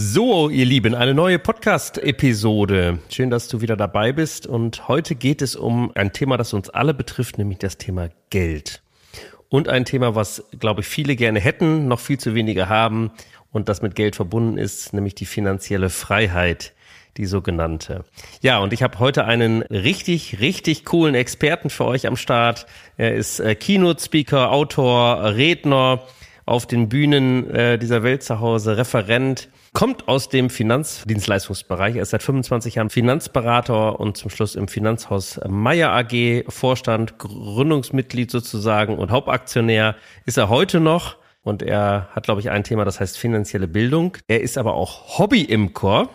So, ihr Lieben, eine neue Podcast-Episode. Schön, dass du wieder dabei bist. Und heute geht es um ein Thema, das uns alle betrifft, nämlich das Thema Geld. Und ein Thema, was, glaube ich, viele gerne hätten, noch viel zu wenige haben und das mit Geld verbunden ist, nämlich die finanzielle Freiheit, die sogenannte. Ja, und ich habe heute einen richtig, richtig coolen Experten für euch am Start. Er ist äh, Keynote-Speaker, Autor, Redner auf den Bühnen äh, dieser Welt zu Hause, Referent kommt aus dem Finanzdienstleistungsbereich. Er ist seit 25 Jahren Finanzberater und zum Schluss im Finanzhaus Meier AG Vorstand, Gründungsmitglied sozusagen und Hauptaktionär ist er heute noch. Und er hat, glaube ich, ein Thema, das heißt finanzielle Bildung. Er ist aber auch Hobby-Imker.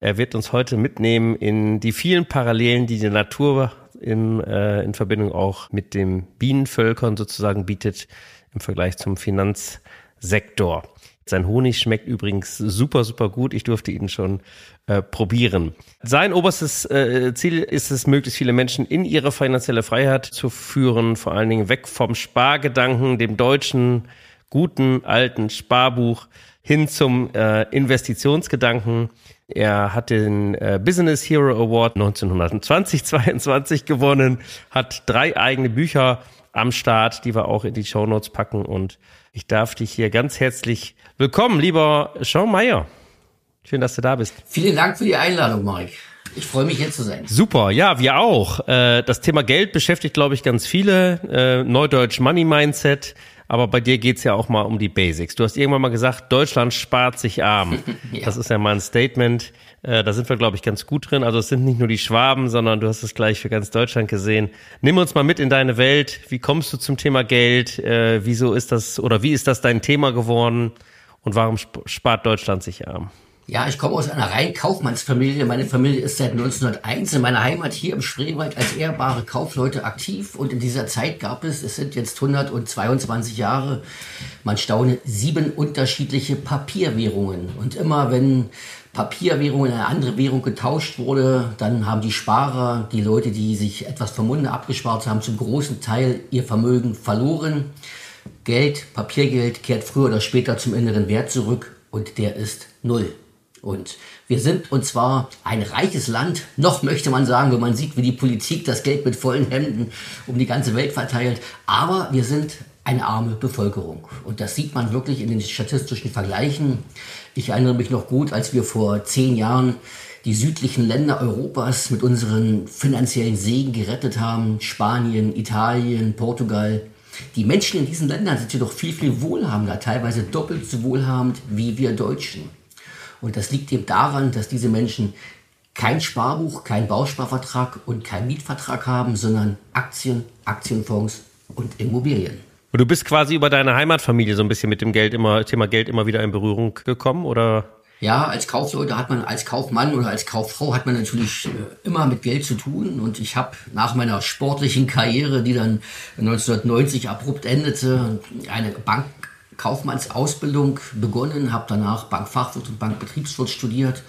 Er wird uns heute mitnehmen in die vielen Parallelen, die die Natur in, äh, in Verbindung auch mit dem Bienenvölkern sozusagen bietet im Vergleich zum Finanzsektor. Sein Honig schmeckt übrigens super, super gut. Ich durfte ihn schon äh, probieren. Sein oberstes äh, Ziel ist es, möglichst viele Menschen in ihre finanzielle Freiheit zu führen, vor allen Dingen weg vom Spargedanken, dem deutschen guten alten Sparbuch hin zum äh, Investitionsgedanken. Er hat den äh, Business Hero Award 1920-22 gewonnen, hat drei eigene Bücher am Start, die wir auch in die Show Notes packen und ich darf dich hier ganz herzlich willkommen, lieber Sean Meyer. Schön, dass du da bist. Vielen Dank für die Einladung, Mike. Ich freue mich hier zu sein. Super, ja, wir auch. Äh, das Thema Geld beschäftigt, glaube ich, ganz viele. Äh, Neudeutsch Money Mindset. Aber bei dir geht's ja auch mal um die Basics. Du hast irgendwann mal gesagt, Deutschland spart sich arm. ja. Das ist ja mal ein Statement. Äh, da sind wir, glaube ich, ganz gut drin. Also es sind nicht nur die Schwaben, sondern du hast es gleich für ganz Deutschland gesehen. Nimm uns mal mit in deine Welt. Wie kommst du zum Thema Geld? Äh, wieso ist das oder wie ist das dein Thema geworden? Und warum spart Deutschland sich arm? Ja, ich komme aus einer rein Kaufmannsfamilie. Meine Familie ist seit 1901 in meiner Heimat hier im Spreewald als ehrbare Kaufleute aktiv. Und in dieser Zeit gab es, es sind jetzt 122 Jahre, man staune, sieben unterschiedliche Papierwährungen. Und immer wenn Papierwährung in eine andere Währung getauscht wurde, dann haben die Sparer, die Leute, die sich etwas vom Munde abgespart haben, zum großen Teil ihr Vermögen verloren. Geld, Papiergeld kehrt früher oder später zum inneren Wert zurück und der ist null. Und wir sind und zwar ein reiches Land, noch möchte man sagen, wenn man sieht, wie die Politik das Geld mit vollen Händen um die ganze Welt verteilt. Aber wir sind eine arme Bevölkerung. Und das sieht man wirklich in den statistischen Vergleichen. Ich erinnere mich noch gut, als wir vor zehn Jahren die südlichen Länder Europas mit unseren finanziellen Segen gerettet haben. Spanien, Italien, Portugal. Die Menschen in diesen Ländern sind jedoch viel, viel wohlhabender, teilweise doppelt so wohlhabend wie wir Deutschen. Und das liegt eben daran, dass diese Menschen kein Sparbuch, kein Bausparvertrag und kein Mietvertrag haben, sondern Aktien, Aktienfonds und Immobilien. Und du bist quasi über deine Heimatfamilie so ein bisschen mit dem Geld immer, Thema Geld immer wieder in Berührung gekommen, oder? Ja, als Kaufleute hat man, als Kaufmann oder als Kauffrau hat man natürlich äh, immer mit Geld zu tun. Und ich habe nach meiner sportlichen Karriere, die dann 1990 abrupt endete, eine Bankkaufmannsausbildung begonnen, habe danach Bankfachwirt und Bankbetriebswirt studiert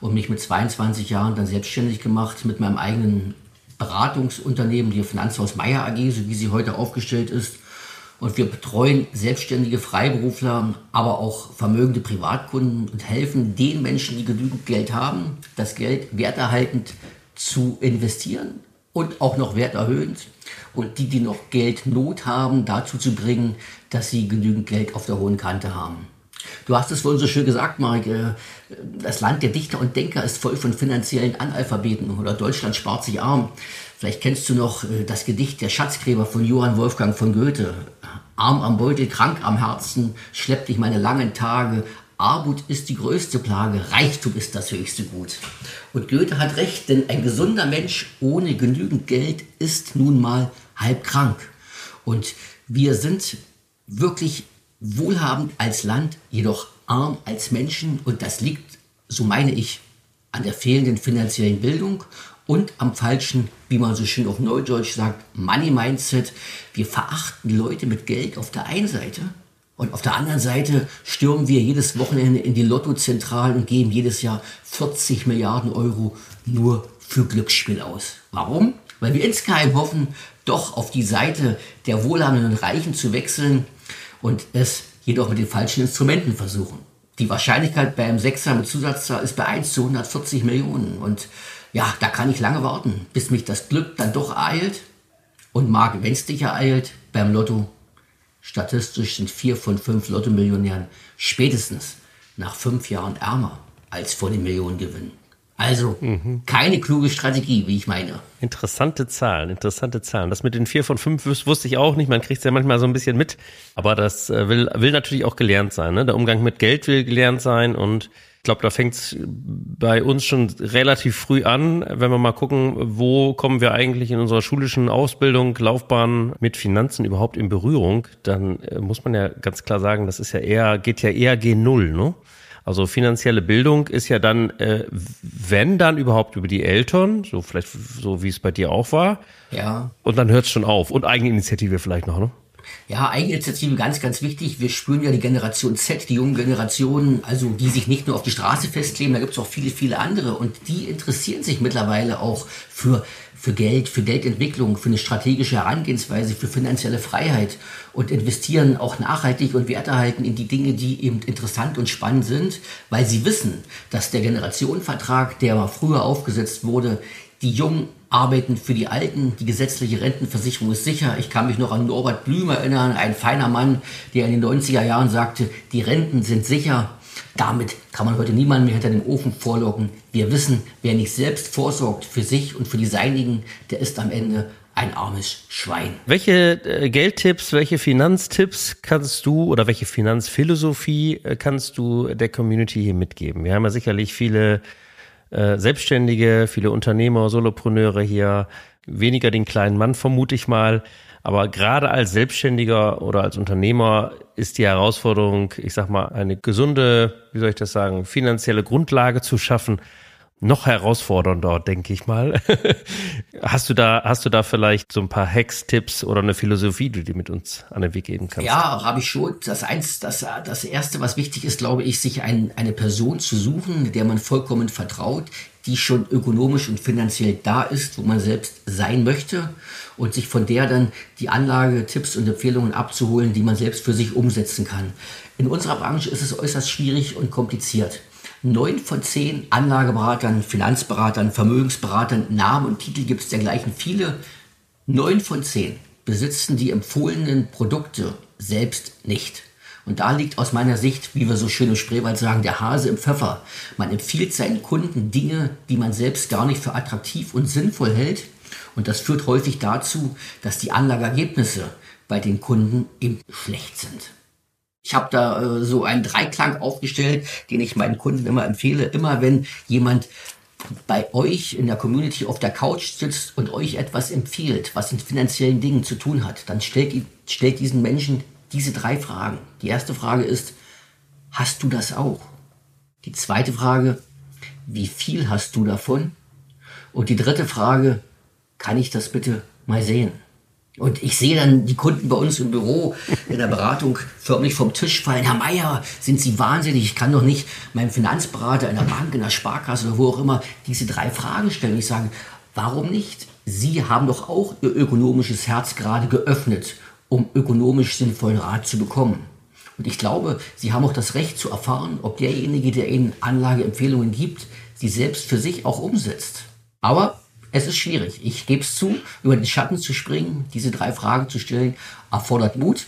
und mich mit 22 Jahren dann selbstständig gemacht mit meinem eigenen Beratungsunternehmen, die Finanzhaus Meier AG, so wie sie heute aufgestellt ist und wir betreuen selbstständige Freiberufler, aber auch vermögende Privatkunden und helfen den Menschen, die genügend Geld haben, das Geld werterhaltend zu investieren und auch noch werterhöhend. Und die, die noch Geldnot haben, dazu zu bringen, dass sie genügend Geld auf der hohen Kante haben. Du hast es vorhin so schön gesagt, Mark, äh, das Land der Dichter und Denker ist voll von finanziellen Analphabeten oder Deutschland spart sich arm. Vielleicht kennst du noch äh, das Gedicht Der Schatzgräber von Johann Wolfgang von Goethe. Arm am Beutel, krank am Herzen, schleppt dich meine langen Tage. Armut ist die größte Plage, Reichtum ist das höchste Gut. Und Goethe hat recht, denn ein gesunder Mensch ohne genügend Geld ist nun mal halb krank. Und wir sind wirklich wohlhabend als Land, jedoch arm als Menschen. Und das liegt, so meine ich, an der fehlenden finanziellen Bildung und am falschen, wie man so schön auf Neudeutsch sagt, Money Mindset. Wir verachten Leute mit Geld auf der einen Seite und auf der anderen Seite stürmen wir jedes Wochenende in die Lottozentralen und geben jedes Jahr 40 Milliarden Euro nur für Glücksspiel aus. Warum? Weil wir insgeheim hoffen, doch auf die Seite der wohlhabenden Reichen zu wechseln und es jedoch mit den falschen Instrumenten versuchen. Die Wahrscheinlichkeit beim Sechser mit Zusatzzahl ist bei 1 zu 140 Millionen. Und ja, da kann ich lange warten, bis mich das Glück dann doch eilt. Und Marc, wenn es dich ereilt, beim Lotto, statistisch sind vier von fünf Lotto-Millionären spätestens nach fünf Jahren ärmer als vor dem Millionengewinn. Also mhm. keine kluge Strategie, wie ich meine. Interessante Zahlen, interessante Zahlen. Das mit den vier von fünf wusste ich auch nicht. Man kriegt es ja manchmal so ein bisschen mit. Aber das äh, will, will natürlich auch gelernt sein. Ne? Der Umgang mit Geld will gelernt sein. Und ich glaube, da fängt es bei uns schon relativ früh an. Wenn wir mal gucken, wo kommen wir eigentlich in unserer schulischen Ausbildung, Laufbahn mit Finanzen überhaupt in Berührung, dann äh, muss man ja ganz klar sagen, das ist ja eher, geht ja eher G0, ne? Also finanzielle Bildung ist ja dann, äh, wenn dann überhaupt über die Eltern, so vielleicht so wie es bei dir auch war. Ja. Und dann hört es schon auf. Und Eigeninitiative vielleicht noch, ne? Ja, Eigeninitiative ganz, ganz wichtig. Wir spüren ja die Generation Z, die jungen Generationen, also die sich nicht nur auf die Straße festleben, da gibt es auch viele, viele andere. Und die interessieren sich mittlerweile auch für für Geld, für Geldentwicklung, für eine strategische Herangehensweise, für finanzielle Freiheit und investieren auch nachhaltig und werterhalten in die Dinge, die eben interessant und spannend sind, weil sie wissen, dass der Generationenvertrag, der früher aufgesetzt wurde, die Jungen arbeiten für die Alten, die gesetzliche Rentenversicherung ist sicher. Ich kann mich noch an Norbert Blüm erinnern, ein feiner Mann, der in den 90er Jahren sagte, die Renten sind sicher, damit kann man heute niemanden mehr hinter den Ofen vorlocken. Wir wissen, wer nicht selbst vorsorgt für sich und für die Seinigen, der ist am Ende ein armes Schwein. Welche äh, Geldtipps, welche Finanztipps kannst du oder welche Finanzphilosophie äh, kannst du der Community hier mitgeben? Wir haben ja sicherlich viele äh, Selbstständige, viele Unternehmer, Solopreneure hier, weniger den kleinen Mann vermute ich mal. Aber gerade als Selbstständiger oder als Unternehmer ist die Herausforderung, ich sag mal, eine gesunde, wie soll ich das sagen, finanzielle Grundlage zu schaffen, noch herausfordernder, denke ich mal. hast du da, hast du da vielleicht so ein paar Hacks, Tipps oder eine Philosophie, die du mit uns an den Weg geben kannst? Ja, habe ich schon. Das eins, das, das erste, was wichtig ist, glaube ich, sich ein, eine Person zu suchen, der man vollkommen vertraut, die schon ökonomisch und finanziell da ist, wo man selbst sein möchte und sich von der dann die Anlage, Tipps und Empfehlungen abzuholen, die man selbst für sich umsetzen kann. In unserer Branche ist es äußerst schwierig und kompliziert. Neun von zehn Anlageberatern, Finanzberatern, Vermögensberatern, Namen und Titel gibt es dergleichen viele. Neun von zehn besitzen die empfohlenen Produkte selbst nicht. Und da liegt aus meiner Sicht, wie wir so schön im Spreewald sagen, der Hase im Pfeffer. Man empfiehlt seinen Kunden Dinge, die man selbst gar nicht für attraktiv und sinnvoll hält. Und das führt häufig dazu, dass die Anlageergebnisse bei den Kunden eben schlecht sind. Ich habe da äh, so einen Dreiklang aufgestellt, den ich meinen Kunden immer empfehle. Immer wenn jemand bei euch in der Community auf der Couch sitzt und euch etwas empfiehlt, was mit finanziellen Dingen zu tun hat, dann stellt, stellt diesen Menschen diese drei Fragen. Die erste Frage ist, hast du das auch? Die zweite Frage, wie viel hast du davon? Und die dritte Frage, kann ich das bitte mal sehen? Und ich sehe dann die Kunden bei uns im Büro in der Beratung förmlich vom Tisch fallen. Herr Meier, sind Sie wahnsinnig? Ich kann doch nicht meinem Finanzberater in der Bank, in der Sparkasse oder wo auch immer diese drei Fragen stellen. Ich sage, warum nicht? Sie haben doch auch Ihr ökonomisches Herz gerade geöffnet um ökonomisch sinnvollen Rat zu bekommen. Und ich glaube, Sie haben auch das Recht zu erfahren, ob derjenige, der Ihnen Anlageempfehlungen gibt, sie selbst für sich auch umsetzt. Aber es ist schwierig. Ich gebe es zu, über den Schatten zu springen, diese drei Fragen zu stellen, erfordert Mut.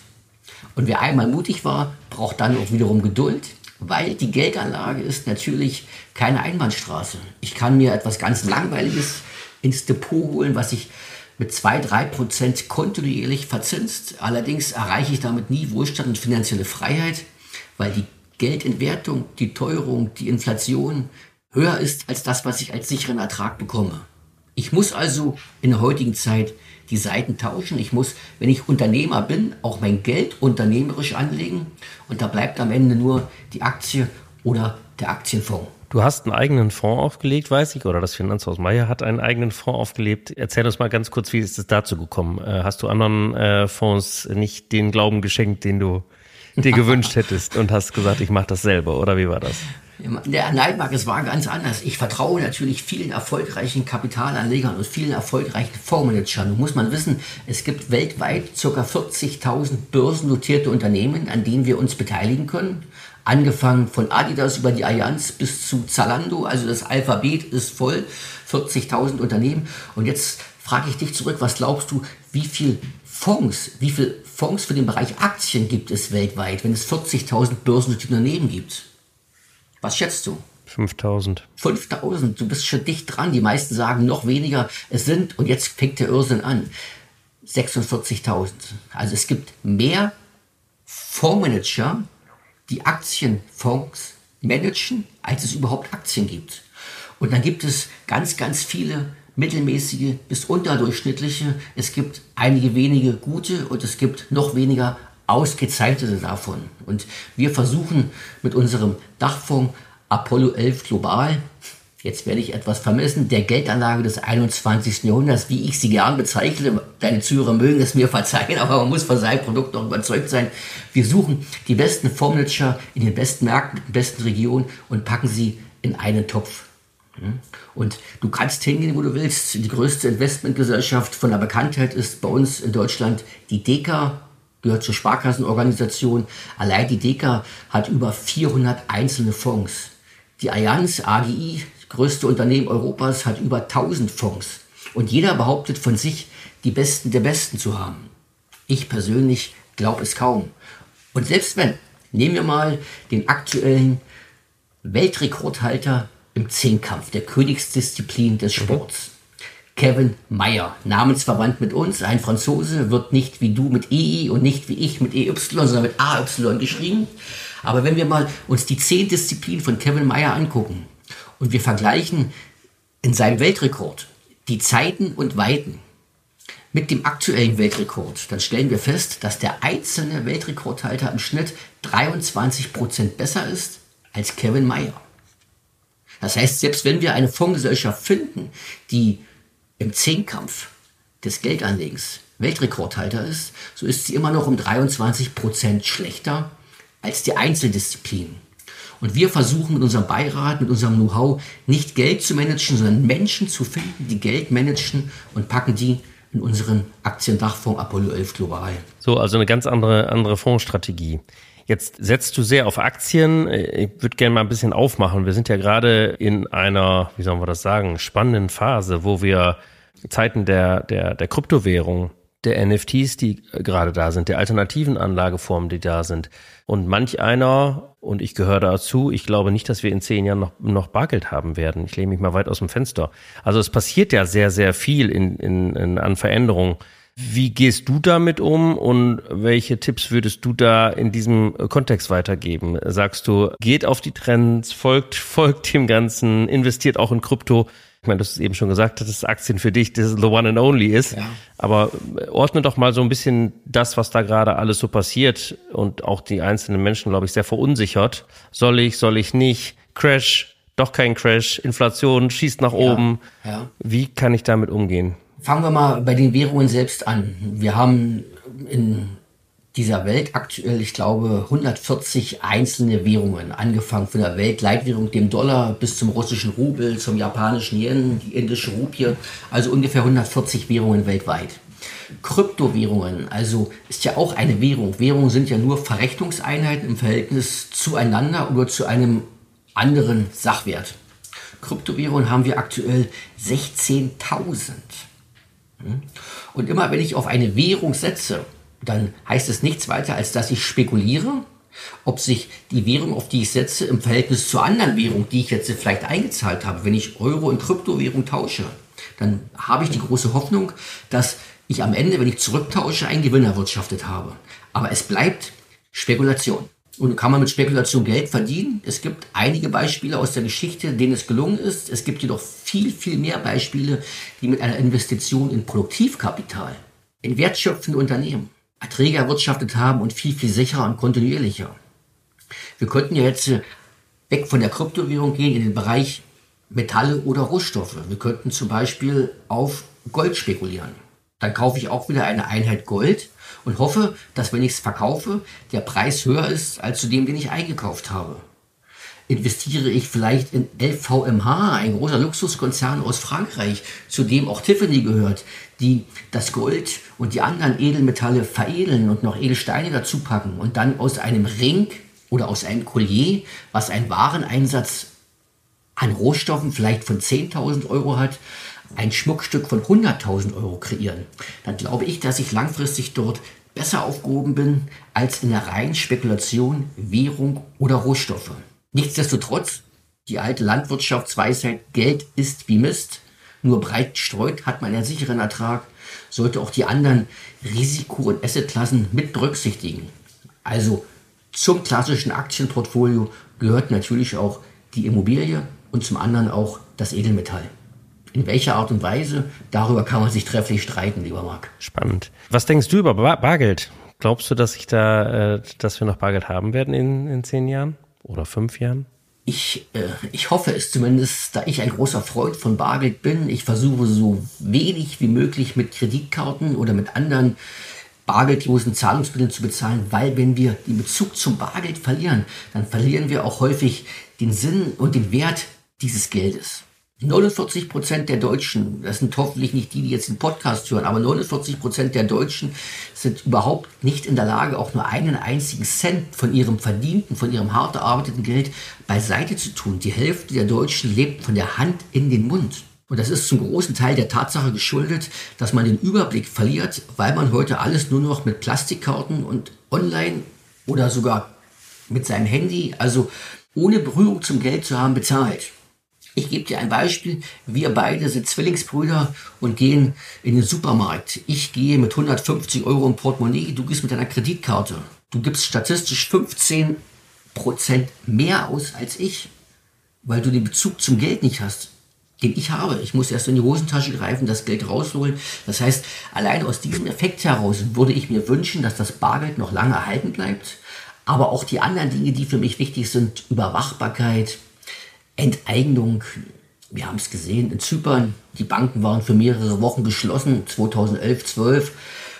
Und wer einmal mutig war, braucht dann auch wiederum Geduld, weil die Geldanlage ist natürlich keine Einbahnstraße. Ich kann mir etwas ganz Langweiliges ins Depot holen, was ich mit 2-3 Prozent kontinuierlich verzinst. Allerdings erreiche ich damit nie Wohlstand und finanzielle Freiheit, weil die Geldentwertung, die Teuerung, die Inflation höher ist als das, was ich als sicheren Ertrag bekomme. Ich muss also in der heutigen Zeit die Seiten tauschen. Ich muss, wenn ich Unternehmer bin, auch mein Geld unternehmerisch anlegen. Und da bleibt am Ende nur die Aktie oder der Aktienfonds. Du hast einen eigenen Fonds aufgelegt, weiß ich, oder das Finanzhaus Meier hat einen eigenen Fonds aufgelegt. Erzähl uns mal ganz kurz, wie ist es dazu gekommen? Äh, hast du anderen äh, Fonds nicht den Glauben geschenkt, den du dir gewünscht hättest und hast gesagt, ich mache das selber, oder wie war das? Der Neidmark, es war ganz anders. Ich vertraue natürlich vielen erfolgreichen Kapitalanlegern und vielen erfolgreichen Fondsmanagern. Nun muss man wissen, es gibt weltweit ca. 40.000 börsennotierte Unternehmen, an denen wir uns beteiligen können. Angefangen von Adidas über die Allianz bis zu Zalando, also das Alphabet ist voll, 40.000 Unternehmen. Und jetzt frage ich dich zurück, was glaubst du, wie viel Fonds, wie viel Fonds für den Bereich Aktien gibt es weltweit, wenn es 40.000 börsennotierte Unternehmen gibt? Was schätzt du? 5000. 5000, du bist schon dicht dran. Die meisten sagen noch weniger. Es sind, und jetzt fängt der Irrsinn an, 46.000. Also es gibt mehr Fondsmanager, die Aktienfonds managen, als es überhaupt Aktien gibt. Und dann gibt es ganz, ganz viele mittelmäßige bis unterdurchschnittliche. Es gibt einige wenige gute und es gibt noch weniger ausgezeichnete davon. Und wir versuchen mit unserem Dachfonds Apollo 11 Global, jetzt werde ich etwas vermessen, der Geldanlage des 21. Jahrhunderts, wie ich sie gern bezeichne. Deine Zuhörer mögen es mir verzeihen, aber man muss von seinem Produkt noch überzeugt sein. Wir suchen die besten Fondsmanager in den besten Märkten, in den besten Regionen und packen sie in einen Topf. Und du kannst hingehen, wo du willst. Die größte Investmentgesellschaft von der Bekanntheit ist bei uns in Deutschland die DECA gehört zur Sparkassenorganisation. Allein die DECA hat über 400 einzelne Fonds. Die Allianz AGI, größte Unternehmen Europas, hat über 1000 Fonds. Und jeder behauptet von sich, die Besten der Besten zu haben. Ich persönlich glaube es kaum. Und selbst wenn, nehmen wir mal den aktuellen Weltrekordhalter im Zehnkampf, der Königsdisziplin des Sports. Kevin Meyer, namensverwandt mit uns, ein Franzose, wird nicht wie du mit EI und nicht wie ich mit EY, sondern mit AY geschrieben. Aber wenn wir mal uns die zehn Disziplinen von Kevin Meyer angucken und wir vergleichen in seinem Weltrekord die Zeiten und Weiten mit dem aktuellen Weltrekord, dann stellen wir fest, dass der einzelne Weltrekordhalter im Schnitt 23 Prozent besser ist als Kevin Meyer. Das heißt, selbst wenn wir eine Fondsgesellschaft finden, die im Zehnkampf des Geldanlegens Weltrekordhalter ist, so ist sie immer noch um 23 Prozent schlechter als die Einzeldisziplinen. Und wir versuchen mit unserem Beirat, mit unserem Know-how nicht Geld zu managen, sondern Menschen zu finden, die Geld managen und packen die in unseren Aktiendachfonds Apollo 11 Global. So, also eine ganz andere, andere Fondsstrategie. Jetzt setzt du sehr auf Aktien. Ich würde gerne mal ein bisschen aufmachen. Wir sind ja gerade in einer, wie sollen wir das sagen, spannenden Phase, wo wir Zeiten der, der, der Kryptowährung, der NFTs, die gerade da sind, der alternativen Anlageformen, die da sind. Und manch einer, und ich gehöre dazu, ich glaube nicht, dass wir in zehn Jahren noch, noch Bargeld haben werden. Ich lehne mich mal weit aus dem Fenster. Also es passiert ja sehr, sehr viel in, in, in, an Veränderungen. Wie gehst du damit um und welche Tipps würdest du da in diesem Kontext weitergeben? Sagst du, geht auf die Trends, folgt, folgt dem Ganzen, investiert auch in Krypto? Ich meine, du hast eben schon gesagt, dass Aktien für dich das the one and only ist. Ja. Aber ordne doch mal so ein bisschen das, was da gerade alles so passiert und auch die einzelnen Menschen, glaube ich, sehr verunsichert. Soll ich, soll ich nicht? Crash, doch kein Crash, Inflation schießt nach ja. oben. Ja. Wie kann ich damit umgehen? Fangen wir mal bei den Währungen selbst an. Wir haben in dieser Welt aktuell, ich glaube, 140 einzelne Währungen, angefangen von der Weltleitwährung, dem Dollar, bis zum russischen Rubel, zum japanischen Yen, die indische Rupie, also ungefähr 140 Währungen weltweit. Kryptowährungen, also ist ja auch eine Währung. Währungen sind ja nur Verrechnungseinheiten im Verhältnis zueinander oder zu einem anderen Sachwert. Kryptowährungen haben wir aktuell 16.000. Hm? Und immer wenn ich auf eine Währung setze, dann heißt es nichts weiter, als dass ich spekuliere, ob sich die Währung, auf die ich setze, im Verhältnis zur anderen Währung, die ich jetzt vielleicht eingezahlt habe, wenn ich Euro in Kryptowährung tausche, dann habe ich die große Hoffnung, dass ich am Ende, wenn ich zurücktausche, einen Gewinn erwirtschaftet habe. Aber es bleibt Spekulation. Und kann man mit Spekulation Geld verdienen? Es gibt einige Beispiele aus der Geschichte, denen es gelungen ist. Es gibt jedoch viel, viel mehr Beispiele, die mit einer Investition in Produktivkapital, in wertschöpfende Unternehmen, Erträge erwirtschaftet haben und viel, viel sicherer und kontinuierlicher. Wir könnten ja jetzt weg von der Kryptowährung gehen in den Bereich Metalle oder Rohstoffe. Wir könnten zum Beispiel auf Gold spekulieren. Dann kaufe ich auch wieder eine Einheit Gold und hoffe, dass wenn ich es verkaufe, der Preis höher ist als zu dem, den ich eingekauft habe. Investiere ich vielleicht in LVMH, ein großer Luxuskonzern aus Frankreich, zu dem auch Tiffany gehört, die das Gold und die anderen Edelmetalle veredeln und noch Edelsteine dazu packen und dann aus einem Ring oder aus einem Collier, was einen Wareneinsatz an Rohstoffen vielleicht von 10.000 Euro hat, ein Schmuckstück von 100.000 Euro kreieren, dann glaube ich, dass ich langfristig dort besser aufgehoben bin als in der reinen Spekulation Währung oder Rohstoffe. Nichtsdestotrotz, die alte Landwirtschaftsweisheit, Geld ist wie Mist, nur breit streut hat man einen sicheren Ertrag, sollte auch die anderen Risiko- und Assetklassen mit berücksichtigen. Also zum klassischen Aktienportfolio gehört natürlich auch die Immobilie und zum anderen auch das Edelmetall. In welcher Art und Weise, darüber kann man sich trefflich streiten, lieber Marc. Spannend. Was denkst du über Bargeld? Glaubst du, dass ich da, äh, dass wir noch Bargeld haben werden in, in zehn Jahren oder fünf Jahren? Ich, äh, ich hoffe es zumindest, da ich ein großer Freund von Bargeld bin. Ich versuche so wenig wie möglich mit Kreditkarten oder mit anderen bargeldlosen Zahlungsmitteln zu bezahlen, weil wenn wir den Bezug zum Bargeld verlieren, dann verlieren wir auch häufig den Sinn und den Wert dieses Geldes. 49 Prozent der Deutschen, das sind hoffentlich nicht die, die jetzt den Podcast hören, aber 49 Prozent der Deutschen sind überhaupt nicht in der Lage, auch nur einen einzigen Cent von ihrem verdienten, von ihrem hart erarbeiteten Geld beiseite zu tun. Die Hälfte der Deutschen lebt von der Hand in den Mund. Und das ist zum großen Teil der Tatsache geschuldet, dass man den Überblick verliert, weil man heute alles nur noch mit Plastikkarten und online oder sogar mit seinem Handy, also ohne Berührung zum Geld zu haben, bezahlt. Ich gebe dir ein Beispiel. Wir beide sind Zwillingsbrüder und gehen in den Supermarkt. Ich gehe mit 150 Euro im Portemonnaie, du gehst mit deiner Kreditkarte. Du gibst statistisch 15 Prozent mehr aus als ich, weil du den Bezug zum Geld nicht hast, den ich habe. Ich muss erst in die Hosentasche greifen, das Geld rausholen. Das heißt, allein aus diesem Effekt heraus würde ich mir wünschen, dass das Bargeld noch lange erhalten bleibt. Aber auch die anderen Dinge, die für mich wichtig sind, Überwachbarkeit, Enteignung. Wir haben es gesehen in Zypern. Die Banken waren für mehrere Wochen geschlossen, 2011, 12.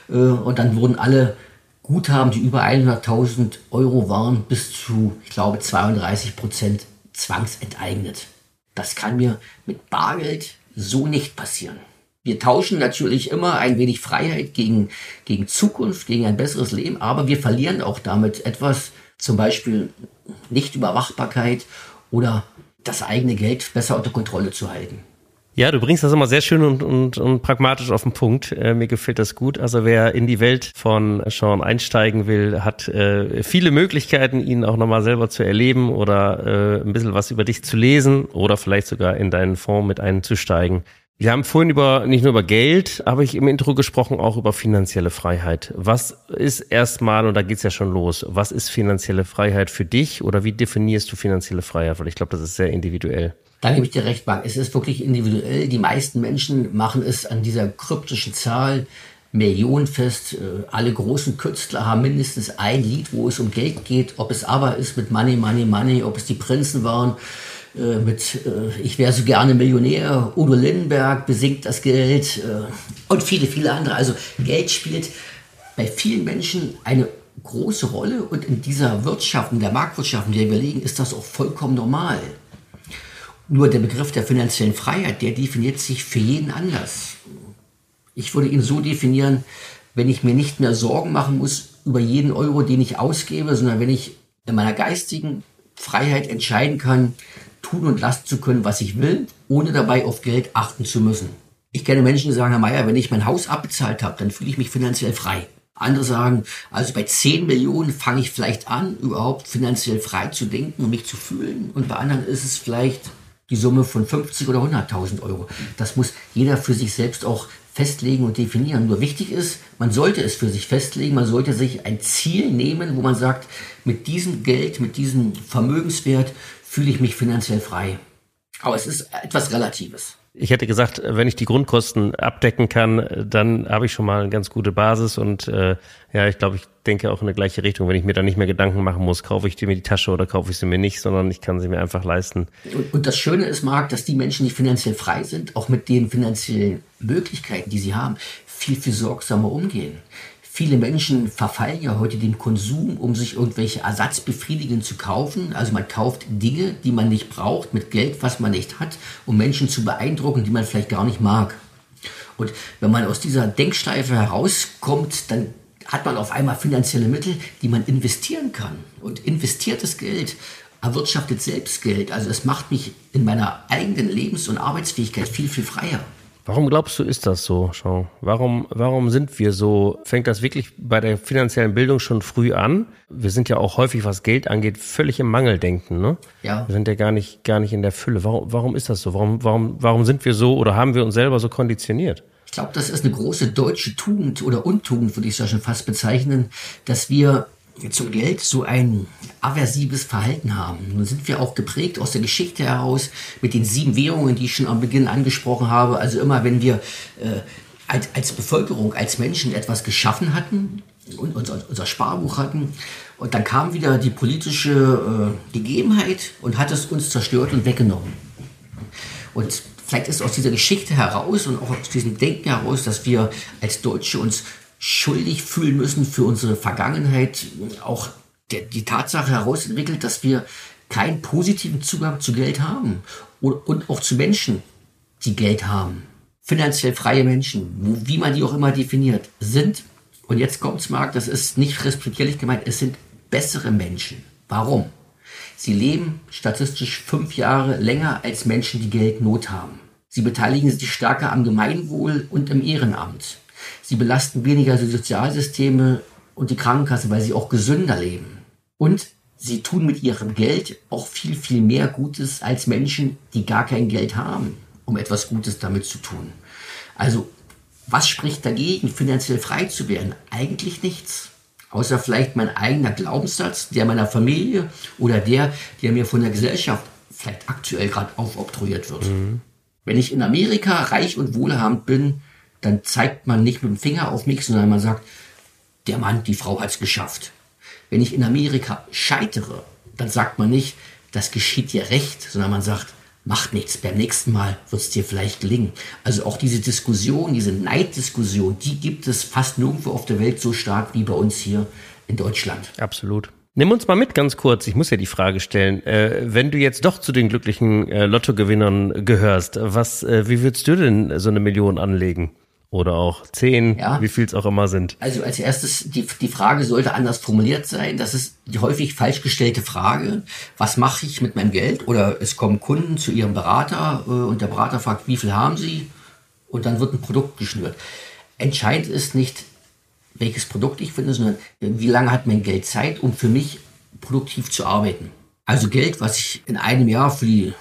Äh, und dann wurden alle Guthaben, die über 100.000 Euro waren, bis zu, ich glaube, 32 Prozent zwangsenteignet. Das kann mir mit Bargeld so nicht passieren. Wir tauschen natürlich immer ein wenig Freiheit gegen, gegen Zukunft, gegen ein besseres Leben, aber wir verlieren auch damit etwas, zum Beispiel Nichtüberwachbarkeit oder das eigene Geld besser unter Kontrolle zu halten. Ja, du bringst das immer sehr schön und, und, und pragmatisch auf den Punkt. Äh, mir gefällt das gut. Also wer in die Welt von Sean einsteigen will, hat äh, viele Möglichkeiten, ihn auch nochmal selber zu erleben oder äh, ein bisschen was über dich zu lesen oder vielleicht sogar in deinen Fonds mit einzusteigen. Wir haben vorhin über nicht nur über Geld, habe ich im Intro gesprochen, auch über finanzielle Freiheit. Was ist erstmal, und da geht's ja schon los, was ist finanzielle Freiheit für dich oder wie definierst du finanzielle Freiheit? Weil ich glaube, das ist sehr individuell. Da gebe ich dir recht, Marc. Es ist wirklich individuell. Die meisten Menschen machen es an dieser kryptischen Zahl Millionen fest. Äh, alle großen Künstler haben mindestens ein Lied, wo es um Geld geht. Ob es aber ist mit Money, Money, Money, ob es die Prinzen waren äh, mit äh, Ich wäre so gerne Millionär, Udo Lindenberg besingt das Geld äh, und viele, viele andere. Also Geld spielt bei vielen Menschen eine große Rolle und in dieser Wirtschaft, in der Marktwirtschaft, in der wir liegen, ist das auch vollkommen normal. Nur der Begriff der finanziellen Freiheit, der definiert sich für jeden anders. Ich würde ihn so definieren, wenn ich mir nicht mehr Sorgen machen muss über jeden Euro, den ich ausgebe, sondern wenn ich in meiner geistigen Freiheit entscheiden kann, tun und lassen zu können, was ich will, ohne dabei auf Geld achten zu müssen. Ich kenne Menschen, die sagen, Herr Meier, wenn ich mein Haus abbezahlt habe, dann fühle ich mich finanziell frei. Andere sagen, also bei 10 Millionen fange ich vielleicht an, überhaupt finanziell frei zu denken und mich zu fühlen. Und bei anderen ist es vielleicht die Summe von 50 oder 100.000 Euro. Das muss jeder für sich selbst auch festlegen und definieren. Nur wichtig ist, man sollte es für sich festlegen, man sollte sich ein Ziel nehmen, wo man sagt, mit diesem Geld, mit diesem Vermögenswert fühle ich mich finanziell frei. Aber es ist etwas Relatives. Ich hätte gesagt, wenn ich die Grundkosten abdecken kann, dann habe ich schon mal eine ganz gute Basis und äh, ja, ich glaube, ich denke auch in eine gleiche Richtung. Wenn ich mir dann nicht mehr Gedanken machen muss, kaufe ich dir mir die Tasche oder kaufe ich sie mir nicht, sondern ich kann sie mir einfach leisten. Und, und das Schöne ist, Marc, dass die Menschen, die finanziell frei sind, auch mit den finanziellen Möglichkeiten, die sie haben, viel, viel sorgsamer umgehen. Viele Menschen verfallen ja heute dem Konsum, um sich irgendwelche Ersatzbefriedigungen zu kaufen. Also man kauft Dinge, die man nicht braucht, mit Geld, was man nicht hat, um Menschen zu beeindrucken, die man vielleicht gar nicht mag. Und wenn man aus dieser Denkschleife herauskommt, dann hat man auf einmal finanzielle Mittel, die man investieren kann. Und investiertes Geld erwirtschaftet selbst Geld. Also es macht mich in meiner eigenen Lebens- und Arbeitsfähigkeit viel, viel freier. Warum glaubst du, ist das so, Jean? Warum, warum sind wir so? Fängt das wirklich bei der finanziellen Bildung schon früh an? Wir sind ja auch häufig, was Geld angeht, völlig im Mangeldenken, ne? Ja. Wir sind ja gar nicht, gar nicht in der Fülle. Warum, warum ist das so? Warum, warum, warum sind wir so oder haben wir uns selber so konditioniert? Ich glaube, das ist eine große deutsche Tugend oder Untugend, würde ich es ja schon fast bezeichnen, dass wir zum Geld so ein aversives Verhalten haben. Nun sind wir auch geprägt aus der Geschichte heraus mit den sieben Währungen, die ich schon am Beginn angesprochen habe. Also immer, wenn wir äh, als, als Bevölkerung, als Menschen etwas geschaffen hatten und unser, unser Sparbuch hatten, und dann kam wieder die politische äh, Gegebenheit und hat es uns zerstört und weggenommen. Und vielleicht ist aus dieser Geschichte heraus und auch aus diesem Denken heraus, dass wir als Deutsche uns schuldig fühlen müssen für unsere Vergangenheit, auch der, die Tatsache herausentwickelt, dass wir keinen positiven Zugang zu Geld haben und, und auch zu Menschen, die Geld haben. Finanziell freie Menschen, wo, wie man die auch immer definiert, sind, und jetzt kommt's, Marc, das ist nicht respektierlich gemeint, es sind bessere Menschen. Warum? Sie leben statistisch fünf Jahre länger als Menschen, die Geldnot haben. Sie beteiligen sich stärker am Gemeinwohl und im Ehrenamt. Sie belasten weniger die Sozialsysteme und die Krankenkasse, weil sie auch gesünder leben. Und sie tun mit ihrem Geld auch viel, viel mehr Gutes als Menschen, die gar kein Geld haben, um etwas Gutes damit zu tun. Also, was spricht dagegen, finanziell frei zu werden? Eigentlich nichts. Außer vielleicht mein eigener Glaubenssatz, der meiner Familie oder der, der mir von der Gesellschaft vielleicht aktuell gerade aufoktroyiert wird. Mhm. Wenn ich in Amerika reich und wohlhabend bin, dann zeigt man nicht mit dem Finger auf mich, sondern man sagt, der Mann, die Frau hat es geschafft. Wenn ich in Amerika scheitere, dann sagt man nicht, das geschieht dir recht, sondern man sagt, macht nichts, beim nächsten Mal wird es dir vielleicht gelingen. Also auch diese Diskussion, diese Neiddiskussion, die gibt es fast nirgendwo auf der Welt so stark wie bei uns hier in Deutschland. Absolut. Nimm uns mal mit ganz kurz. Ich muss ja die Frage stellen, äh, wenn du jetzt doch zu den glücklichen äh, Lottogewinnern gehörst, was, äh, wie würdest du denn so eine Million anlegen? Oder auch zehn, ja. wie viel es auch immer sind. Also als erstes, die, die Frage sollte anders formuliert sein. Das ist die häufig falsch gestellte Frage. Was mache ich mit meinem Geld? Oder es kommen Kunden zu ihrem Berater äh, und der Berater fragt, wie viel haben sie? Und dann wird ein Produkt geschnürt. Entscheidend ist nicht, welches Produkt ich finde, sondern wie lange hat mein Geld Zeit, um für mich produktiv zu arbeiten. Also Geld, was ich in einem Jahr für die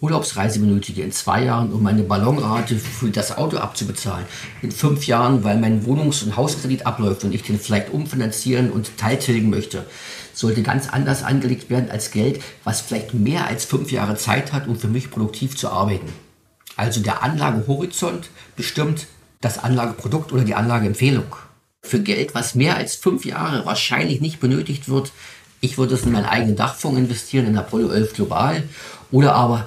Urlaubsreise benötige in zwei Jahren, um meine Ballonrate für das Auto abzubezahlen. In fünf Jahren, weil mein Wohnungs- und Hauskredit abläuft und ich den vielleicht umfinanzieren und teiltilgen möchte, sollte ganz anders angelegt werden als Geld, was vielleicht mehr als fünf Jahre Zeit hat, um für mich produktiv zu arbeiten. Also der Anlagehorizont bestimmt das Anlageprodukt oder die Anlageempfehlung. Für Geld, was mehr als fünf Jahre wahrscheinlich nicht benötigt wird, ich würde es in meinen eigenen Dachfonds investieren, in Apollo 11 Global, oder aber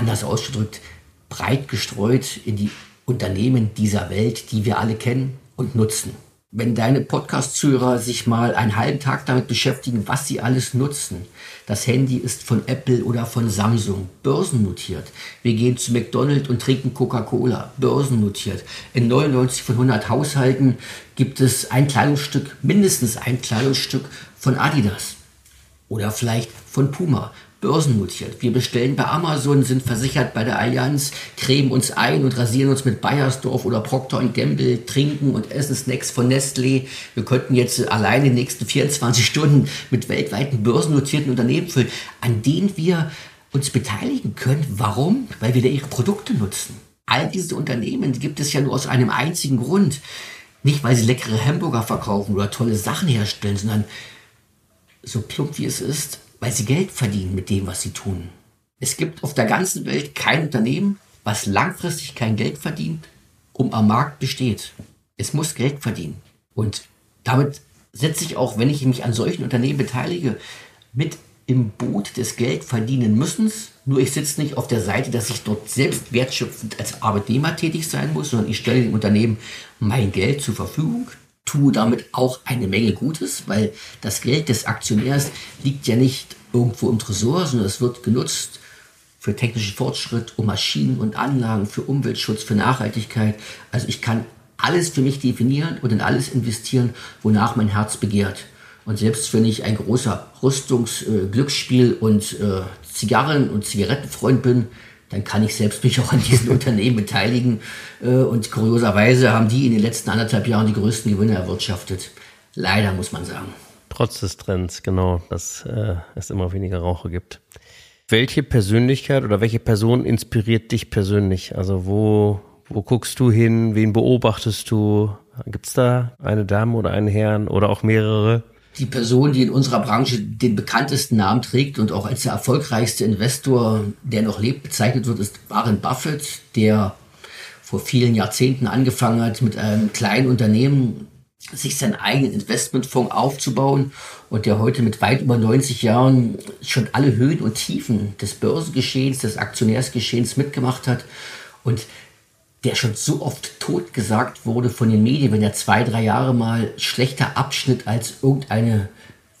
anders ausgedrückt, breit gestreut in die Unternehmen dieser Welt, die wir alle kennen und nutzen. Wenn deine Podcast-Zuhörer sich mal einen halben Tag damit beschäftigen, was sie alles nutzen. Das Handy ist von Apple oder von Samsung börsennotiert. Wir gehen zu McDonald's und trinken Coca-Cola, börsennotiert. In 99 von 100 Haushalten gibt es ein Kleidungsstück, mindestens ein Kleidungsstück von Adidas oder vielleicht von Puma börsennotiert. Wir bestellen bei Amazon, sind versichert bei der Allianz, cremen uns ein und rasieren uns mit Bayersdorf oder Procter Gamble, trinken und essen Snacks von Nestlé. Wir könnten jetzt allein die nächsten 24 Stunden mit weltweiten börsennotierten Unternehmen füllen, an denen wir uns beteiligen können. Warum? Weil wir da ihre Produkte nutzen. All diese Unternehmen gibt es ja nur aus einem einzigen Grund. Nicht, weil sie leckere Hamburger verkaufen oder tolle Sachen herstellen, sondern so plump wie es ist, weil sie Geld verdienen mit dem, was sie tun. Es gibt auf der ganzen Welt kein Unternehmen, was langfristig kein Geld verdient, um am Markt besteht. Es muss Geld verdienen. Und damit setze ich auch, wenn ich mich an solchen Unternehmen beteilige, mit im Boot des Geldverdienen müssens. Nur ich sitze nicht auf der Seite, dass ich dort selbst wertschöpfend als Arbeitnehmer tätig sein muss, sondern ich stelle dem Unternehmen mein Geld zur Verfügung, tue damit auch eine Menge Gutes, weil das Geld des Aktionärs liegt ja nicht irgendwo im Tresor, sondern es wird genutzt für technischen Fortschritt, um Maschinen und Anlagen, für Umweltschutz, für Nachhaltigkeit. Also ich kann alles für mich definieren und in alles investieren, wonach mein Herz begehrt. Und selbst wenn ich ein großer Rüstungs-, äh, Glücksspiel- und äh, Zigarren- und Zigarettenfreund bin, dann kann ich selbst mich auch an diesen Unternehmen beteiligen. Äh, und kurioserweise haben die in den letzten anderthalb Jahren die größten Gewinne erwirtschaftet. Leider muss man sagen. Trotz des Trends, genau, dass äh, es immer weniger Raucher gibt. Welche Persönlichkeit oder welche Person inspiriert dich persönlich? Also wo, wo guckst du hin? Wen beobachtest du? Gibt es da eine Dame oder einen Herrn oder auch mehrere? Die Person, die in unserer Branche den bekanntesten Namen trägt und auch als der erfolgreichste Investor, der noch lebt, bezeichnet wird, ist Warren Buffett, der vor vielen Jahrzehnten angefangen hat, mit einem kleinen Unternehmen sich seinen eigenen Investmentfonds aufzubauen und der heute mit weit über 90 Jahren schon alle Höhen und Tiefen des Börsengeschehens, des Aktionärsgeschehens mitgemacht hat. Und der schon so oft totgesagt wurde von den Medien, wenn er zwei, drei Jahre mal schlechter abschnitt als irgendeine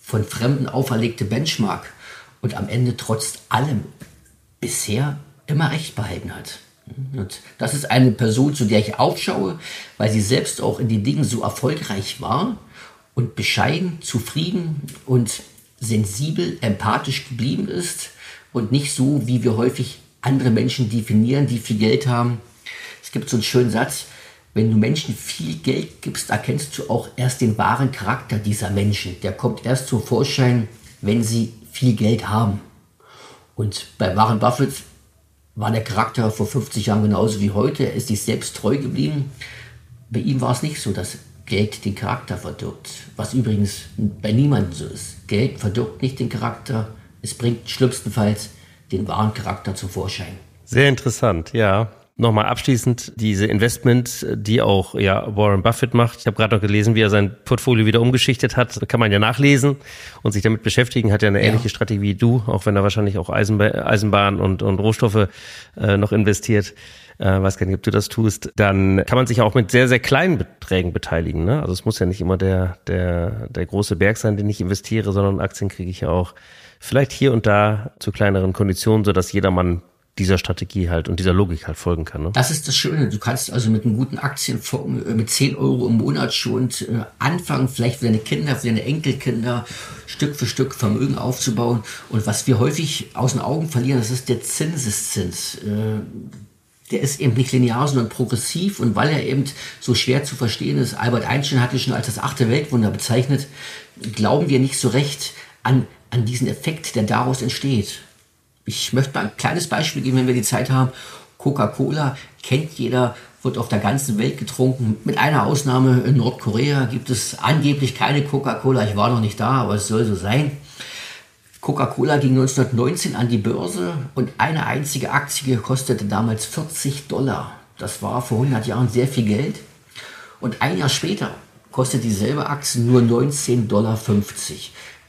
von Fremden auferlegte Benchmark und am Ende trotz allem bisher immer recht behalten hat. Und das ist eine Person, zu der ich aufschaue, weil sie selbst auch in den Dingen so erfolgreich war und bescheiden, zufrieden und sensibel, empathisch geblieben ist und nicht so, wie wir häufig andere Menschen definieren, die viel Geld haben, es gibt so einen schönen Satz, wenn du Menschen viel Geld gibst, erkennst du auch erst den wahren Charakter dieser Menschen. Der kommt erst zum Vorschein, wenn sie viel Geld haben. Und bei Warren Buffett war der Charakter vor 50 Jahren genauso wie heute. Er ist sich selbst treu geblieben. Bei ihm war es nicht so, dass Geld den Charakter verdirbt. Was übrigens bei niemandem so ist. Geld verdirbt nicht den Charakter. Es bringt schlimmstenfalls den wahren Charakter zum Vorschein. Sehr interessant, ja. Nochmal abschließend diese Investment, die auch ja Warren Buffett macht. Ich habe gerade noch gelesen, wie er sein Portfolio wieder umgeschichtet hat. Da kann man ja nachlesen und sich damit beschäftigen. Hat ja eine ähnliche Strategie wie du, auch wenn er wahrscheinlich auch Eisenba Eisenbahn und, und Rohstoffe äh, noch investiert. Äh, weiß gar nicht, ob du das tust. Dann kann man sich auch mit sehr, sehr kleinen Beträgen beteiligen. Ne? Also es muss ja nicht immer der, der, der große Berg sein, den ich investiere, sondern Aktien kriege ich ja auch vielleicht hier und da zu kleineren Konditionen, sodass jedermann dieser Strategie halt und dieser Logik halt folgen kann. Ne? Das ist das Schöne. Du kannst also mit einem guten Aktienfonds mit 10 Euro im Monat schon äh, anfangen, vielleicht für deine Kinder, für deine Enkelkinder Stück für Stück Vermögen aufzubauen. Und was wir häufig aus den Augen verlieren, das ist der Zinseszins. Äh, der ist eben nicht linear, sondern progressiv. Und weil er eben so schwer zu verstehen ist, Albert Einstein hatte schon als das achte Weltwunder bezeichnet, glauben wir nicht so recht an, an diesen Effekt, der daraus entsteht. Ich möchte mal ein kleines Beispiel geben, wenn wir die Zeit haben. Coca-Cola kennt jeder, wird auf der ganzen Welt getrunken. Mit einer Ausnahme in Nordkorea gibt es angeblich keine Coca-Cola. Ich war noch nicht da, aber es soll so sein. Coca-Cola ging 1919 an die Börse und eine einzige Aktie kostete damals 40 Dollar. Das war vor 100 Jahren sehr viel Geld. Und ein Jahr später kostet dieselbe Aktie nur 19,50 Dollar.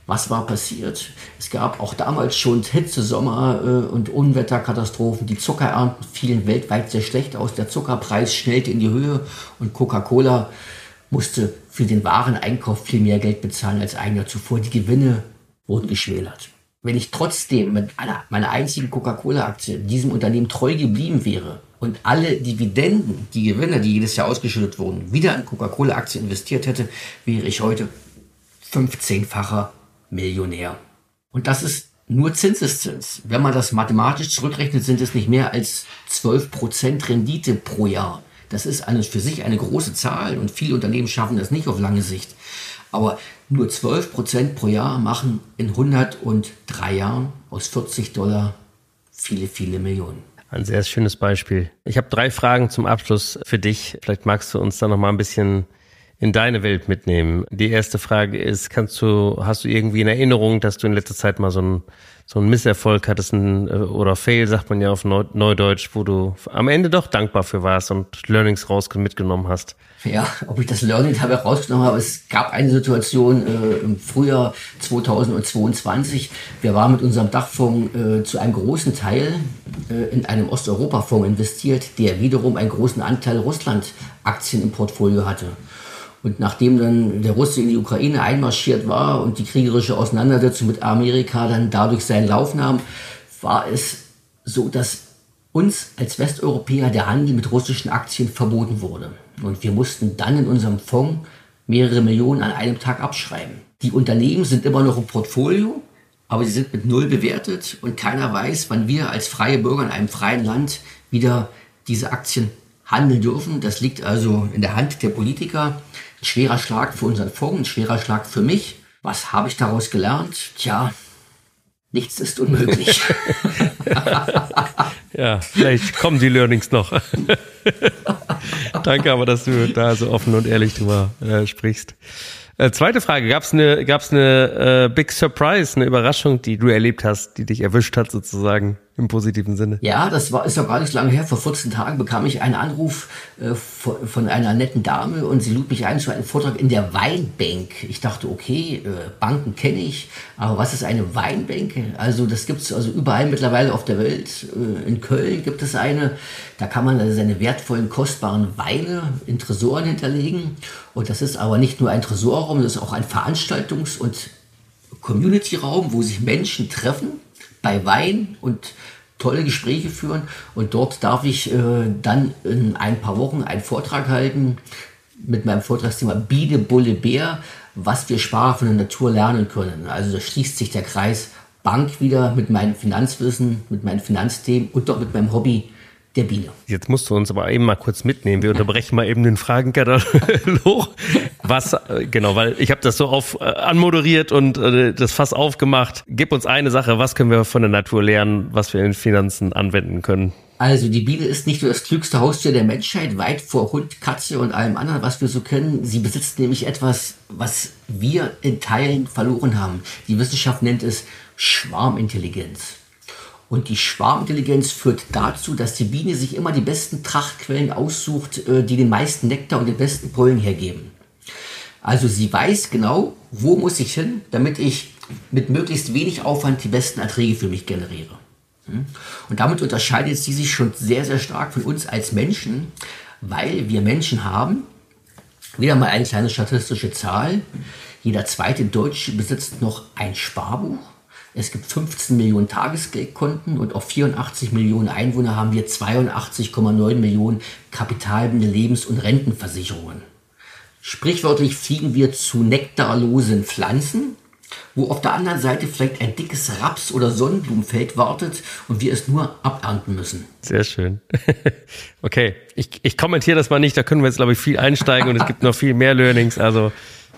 Was war passiert? Es gab auch damals schon Hitzesommer äh, und Unwetterkatastrophen. Die Zuckerernten fielen weltweit sehr schlecht aus. Der Zuckerpreis schnellte in die Höhe und Coca-Cola musste für den Wareneinkauf viel mehr Geld bezahlen als ein Jahr zuvor. Die Gewinne wurden geschmälert. Wenn ich trotzdem mit einer, meiner einzigen Coca-Cola-Aktie diesem Unternehmen treu geblieben wäre und alle Dividenden, die Gewinne, die jedes Jahr ausgeschüttet wurden, wieder in Coca-Cola-Aktien investiert hätte, wäre ich heute 15-facher Millionär. Und das ist nur Zinseszins. Wenn man das mathematisch zurückrechnet, sind es nicht mehr als 12% Rendite pro Jahr. Das ist eine, für sich eine große Zahl und viele Unternehmen schaffen das nicht auf lange Sicht. Aber nur 12% pro Jahr machen in 103 Jahren aus 40 Dollar viele, viele Millionen. Ein sehr schönes Beispiel. Ich habe drei Fragen zum Abschluss für dich. Vielleicht magst du uns da noch mal ein bisschen in deine Welt mitnehmen. Die erste Frage ist, kannst du, hast du irgendwie in Erinnerung, dass du in letzter Zeit mal so ein so ein Misserfolg hattest ein, äh, oder Fail, sagt man ja auf Neudeutsch, wo du am Ende doch dankbar für warst und Learnings raus mitgenommen hast. Ja, ob ich das Learning habe rausgenommen habe, es gab eine Situation äh, im Frühjahr 2022. Wir waren mit unserem Dachfonds äh, zu einem großen Teil äh, in einem Osteuropa-Fonds investiert, der wiederum einen großen Anteil Russland-Aktien im Portfolio hatte. Und nachdem dann der Russe in die Ukraine einmarschiert war und die kriegerische Auseinandersetzung mit Amerika dann dadurch seinen Lauf nahm, war es so, dass uns als Westeuropäer der Handel mit russischen Aktien verboten wurde. Und wir mussten dann in unserem Fonds mehrere Millionen an einem Tag abschreiben. Die Unternehmen sind immer noch im Portfolio, aber sie sind mit Null bewertet und keiner weiß, wann wir als freie Bürger in einem freien Land wieder diese Aktien handeln dürfen. Das liegt also in der Hand der Politiker. Ein schwerer Schlag für unseren Fonds, ein schwerer Schlag für mich. Was habe ich daraus gelernt? Tja, nichts ist unmöglich. ja, vielleicht kommen die Learnings noch. Danke aber, dass du da so offen und ehrlich drüber äh, sprichst. Äh, zweite Frage, gab es eine, gab's eine äh, Big Surprise, eine Überraschung, die du erlebt hast, die dich erwischt hat sozusagen? Im positiven Sinne. Ja, das war, ist ja gar nicht lange her. Vor 14 Tagen bekam ich einen Anruf äh, von, von, einer netten Dame und sie lud mich ein zu einem Vortrag in der Weinbank. Ich dachte, okay, äh, Banken kenne ich, aber was ist eine Weinbank? Also das gibt es also überall mittlerweile auf der Welt. Äh, in Köln gibt es eine. Da kann man also seine wertvollen, kostbaren Weine in Tresoren hinterlegen. Und das ist aber nicht nur ein Tresorraum, das ist auch ein Veranstaltungs- und Community-Raum, wo sich Menschen treffen bei Wein und tolle Gespräche führen. Und dort darf ich äh, dann in ein paar Wochen einen Vortrag halten mit meinem Vortragsthema Biene, Bulle, Bär, was wir Sparer von der Natur lernen können. Also da schließt sich der Kreis Bank wieder mit meinem Finanzwissen, mit meinen Finanzthemen und doch mit meinem Hobby der Biene. Jetzt musst du uns aber eben mal kurz mitnehmen. Wir unterbrechen mal eben den Fragenkatalog. Was, äh, genau, weil ich habe das so auf äh, anmoderiert und äh, das Fass aufgemacht. Gib uns eine Sache, was können wir von der Natur lernen, was wir in Finanzen anwenden können? Also die Biene ist nicht nur das klügste Haustier der Menschheit, weit vor Hund, Katze und allem anderen, was wir so kennen. Sie besitzt nämlich etwas, was wir in Teilen verloren haben. Die Wissenschaft nennt es Schwarmintelligenz. Und die Schwarmintelligenz führt dazu, dass die Biene sich immer die besten Trachtquellen aussucht, äh, die den meisten Nektar und den besten Pollen hergeben. Also sie weiß genau, wo muss ich hin, damit ich mit möglichst wenig Aufwand die besten Erträge für mich generiere. Hm? Und damit unterscheidet sie sich schon sehr, sehr stark von uns als Menschen, weil wir Menschen haben, wieder mal eine kleine statistische Zahl, jeder zweite Deutsche besitzt noch ein Sparbuch es gibt 15 Millionen Tagesgeldkonten und auf 84 Millionen Einwohner haben wir 82,9 Millionen kapitalbinde Lebens- und Rentenversicherungen. Sprichwörtlich fliegen wir zu nektarlosen Pflanzen, wo auf der anderen Seite vielleicht ein dickes Raps- oder Sonnenblumenfeld wartet und wir es nur abernten müssen. Sehr schön. Okay, ich, ich kommentiere das mal nicht, da können wir jetzt, glaube ich, viel einsteigen und es gibt noch viel mehr Learnings. Also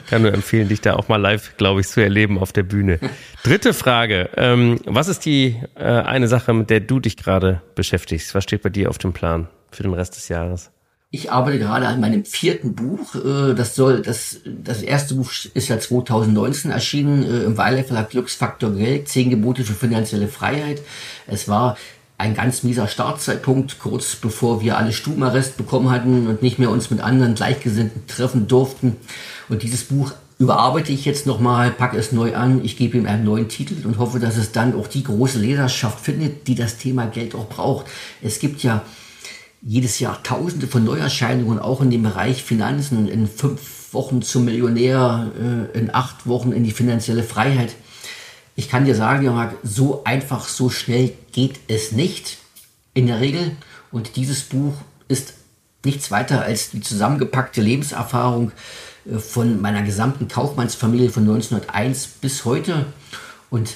kann nur empfehlen, dich da auch mal live, glaube ich, zu erleben auf der Bühne. Dritte Frage. Ähm, was ist die äh, eine Sache, mit der du dich gerade beschäftigst? Was steht bei dir auf dem Plan für den Rest des Jahres? Ich arbeite gerade an meinem vierten Buch. Äh, das soll, das, das erste Buch ist ja 2019 erschienen äh, im Weiler Verlag Glücksfaktor Geld, zehn Gebote für finanzielle Freiheit. Es war ein ganz mieser Startzeitpunkt, kurz bevor wir alle Stubenarrest bekommen hatten und nicht mehr uns mit anderen Gleichgesinnten treffen durften. Und dieses Buch überarbeite ich jetzt nochmal, packe es neu an, ich gebe ihm einen neuen Titel und hoffe, dass es dann auch die große Leserschaft findet, die das Thema Geld auch braucht. Es gibt ja jedes Jahr tausende von Neuerscheinungen, auch in dem Bereich Finanzen, in fünf Wochen zum Millionär, äh, in acht Wochen in die finanzielle Freiheit. Ich kann dir sagen, Jörg, so einfach, so schnell geht es nicht in der Regel. Und dieses Buch ist nichts weiter als die zusammengepackte Lebenserfahrung äh, von meiner gesamten Kaufmannsfamilie von 1901 bis heute. Und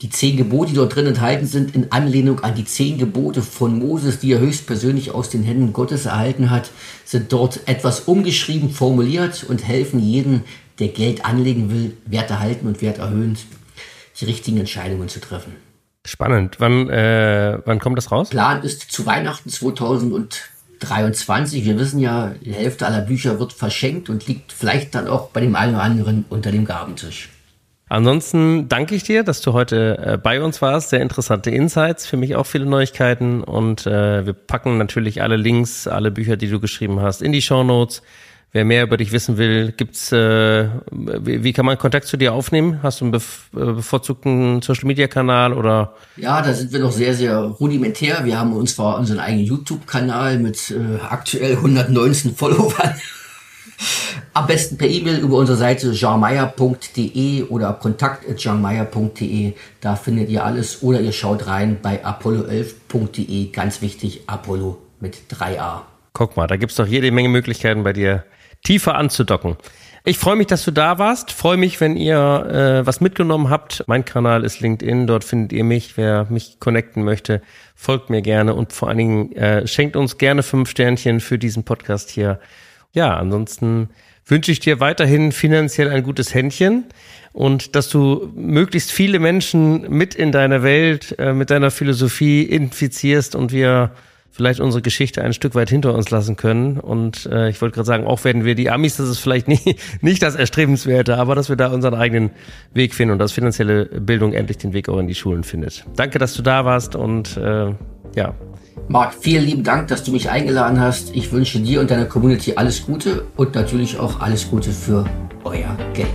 die zehn Gebote, die dort drin enthalten sind, in Anlehnung an die zehn Gebote von Moses, die er höchstpersönlich aus den Händen Gottes erhalten hat, sind dort etwas umgeschrieben, formuliert und helfen jedem, der Geld anlegen will, Wert erhalten und Wert erhöhen, die richtigen Entscheidungen zu treffen. Spannend. Wann, äh, wann kommt das raus? Plan ist zu Weihnachten 2000 und 23. Wir wissen ja, die Hälfte aller Bücher wird verschenkt und liegt vielleicht dann auch bei dem einen oder anderen unter dem Gabentisch. Ansonsten danke ich dir, dass du heute äh, bei uns warst. Sehr interessante Insights, für mich auch viele Neuigkeiten. Und äh, wir packen natürlich alle Links, alle Bücher, die du geschrieben hast, in die Show Notes. Wer mehr über dich wissen will, gibt's äh, wie, wie kann man Kontakt zu dir aufnehmen? Hast du einen bef äh, bevorzugten Social Media Kanal oder? Ja, da sind wir noch sehr sehr rudimentär. Wir haben uns zwar unseren eigenen YouTube Kanal mit äh, aktuell 119 Followern. Am besten per E-Mail über unsere Seite jeanmeier.de oder kontakt.jeanmeier.de. Da findet ihr alles. Oder ihr schaut rein bei apollo11.de. Ganz wichtig, Apollo mit 3a. Guck mal, da gibt's doch jede Menge Möglichkeiten bei dir tiefer anzudocken. Ich freue mich, dass du da warst. Freue mich, wenn ihr äh, was mitgenommen habt. Mein Kanal ist LinkedIn, dort findet ihr mich. Wer mich connecten möchte, folgt mir gerne und vor allen Dingen äh, schenkt uns gerne fünf Sternchen für diesen Podcast hier ja, ansonsten wünsche ich dir weiterhin finanziell ein gutes Händchen und dass du möglichst viele Menschen mit in deiner Welt, äh, mit deiner Philosophie infizierst und wir vielleicht unsere Geschichte ein Stück weit hinter uns lassen können. Und äh, ich wollte gerade sagen, auch werden wir die Amis, das ist vielleicht nie, nicht das Erstrebenswerte, aber dass wir da unseren eigenen Weg finden und dass finanzielle Bildung endlich den Weg auch in die Schulen findet. Danke, dass du da warst und äh, ja, Marc, vielen lieben Dank, dass du mich eingeladen hast. Ich wünsche dir und deiner Community alles Gute und natürlich auch alles Gute für euer Geld.